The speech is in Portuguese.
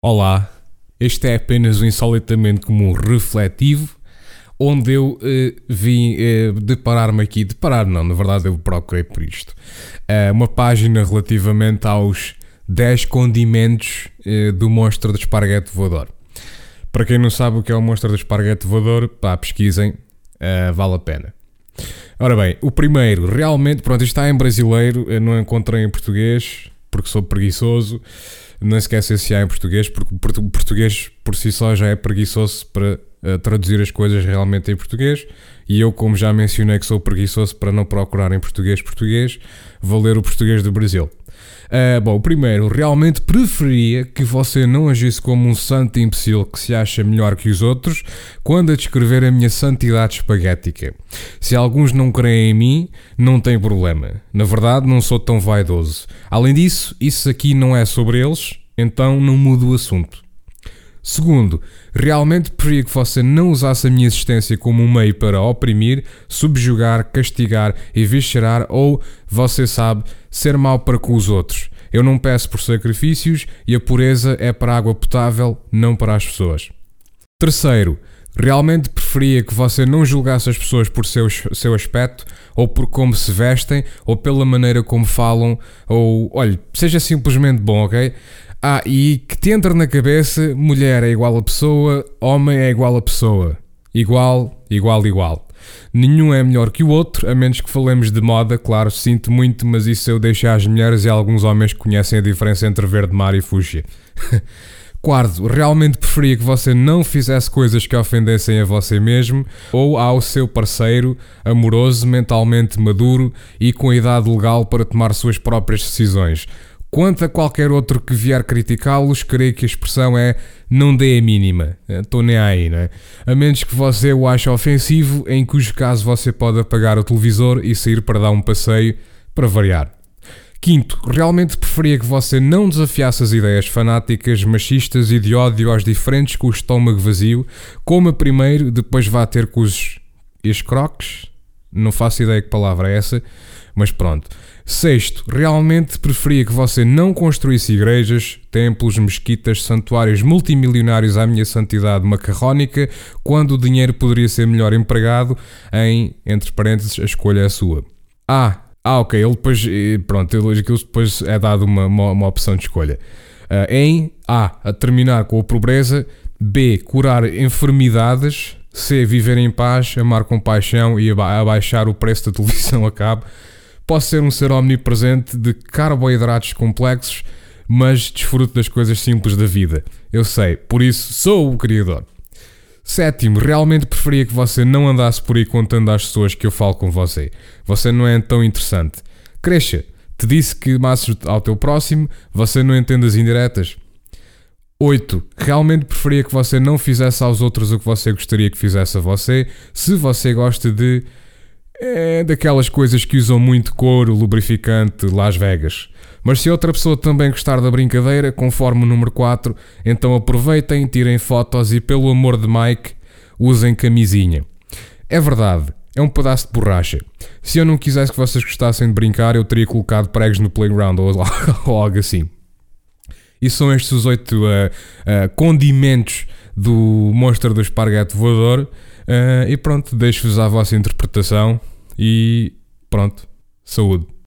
Olá, este é apenas um insolitamente comum refletivo, onde eu eh, vim eh, deparar-me aqui, deparar não, na verdade eu procurei por isto, Eh, uma página relativamente aos 10 condimentos do monstro de esparguete voador. Para quem não sabe o que é o monstro de esparguete voador, pá, pesquisem, vale a pena. Ora bem, o primeiro, realmente, pronto, isto está em brasileiro, não encontrei em português, porque sou preguiçoso, nem sequer sei se em português, porque o português por si só já é preguiçoso para eh, traduzir as coisas realmente em português, e eu, como já mencionei que sou preguiçoso para não procurar em português português, vou ler o português do Brasil. Ah, bom, primeiro, realmente preferia que você não agisse como um santo imbecil que se acha melhor que os outros quando a descrever a minha santidade espaguética. Se alguns não creem em mim, não tem problema. Na verdade, não sou tão vaidoso. Além disso, isso aqui não é sobre eles, então não mudo o assunto. Segundo, realmente preferia que você não usasse a minha existência como um meio para oprimir, subjugar, castigar e viscerar ou, você sabe, ser mau para com os outros. Eu não peço por sacrifícios e a pureza é para água potável, não para as pessoas. Terceiro, realmente preferia que você não julgasse as pessoas por seu, seu aspecto, ou por como se vestem, ou pela maneira como falam, ou, olhe, seja simplesmente bom, ok? Ah, e que te entre na cabeça, mulher é igual a pessoa, homem é igual a pessoa. Igual, igual, igual. Nenhum é melhor que o outro, a menos que falemos de moda, claro, sinto muito, mas isso eu deixo às mulheres e a alguns homens que conhecem a diferença entre verde mar e fúcsia. Quarto, realmente preferia que você não fizesse coisas que ofendessem a você mesmo ou ao seu parceiro, amoroso, mentalmente maduro e com idade legal para tomar suas próprias decisões. Quanto a qualquer outro que vier criticá-los, creio que a expressão é não dê a mínima. Estou nem aí, não é? A menos que você o ache ofensivo, em cujo caso você pode apagar o televisor e sair para dar um passeio, para variar. Quinto, realmente preferia que você não desafiasse as ideias fanáticas, machistas e de ódio aos diferentes com o estômago vazio, coma primeiro, depois vá ter com os escroques. Não faço ideia que palavra é essa, mas pronto. Sexto, realmente preferia que você não construísse igrejas, templos, mesquitas, santuários multimilionários à minha santidade macarrónica, quando o dinheiro poderia ser melhor empregado em, entre parênteses, a escolha é sua. Ah, ah, ok, ele depois, pronto, ele, depois é dado uma, uma, uma opção de escolha. Ah, em A, a terminar com a pobreza, B, curar enfermidades, C, viver em paz, amar com paixão e aba- abaixar o preço da televisão a cabo. Posso ser um ser omnipresente de carboidratos complexos, mas desfruto das coisas simples da vida. Eu sei, por isso sou o criador. Sétimo, realmente preferia que você não andasse por aí contando às pessoas que eu falo com você. Você não é tão interessante. Cresça, te disse que amasses ao teu próximo, você não entende as indiretas. 8. Realmente preferia que você não fizesse aos outros o que você gostaria que fizesse a você, se você gosta de. É, daquelas coisas que usam muito couro, lubrificante, Las Vegas. Mas se outra pessoa também gostar da brincadeira, conforme o número 4, então aproveitem, tirem fotos e, pelo amor de Mike, usem camisinha. É verdade, é um pedaço de borracha. Se eu não quisesse que vocês gostassem de brincar, eu teria colocado pregos no playground ou, algo assim. E são estes os oito ah, ah, condimentos do monstro do esparguete voador. Ah, e pronto, deixo-vos à vossa interpretação. E pronto, saúde.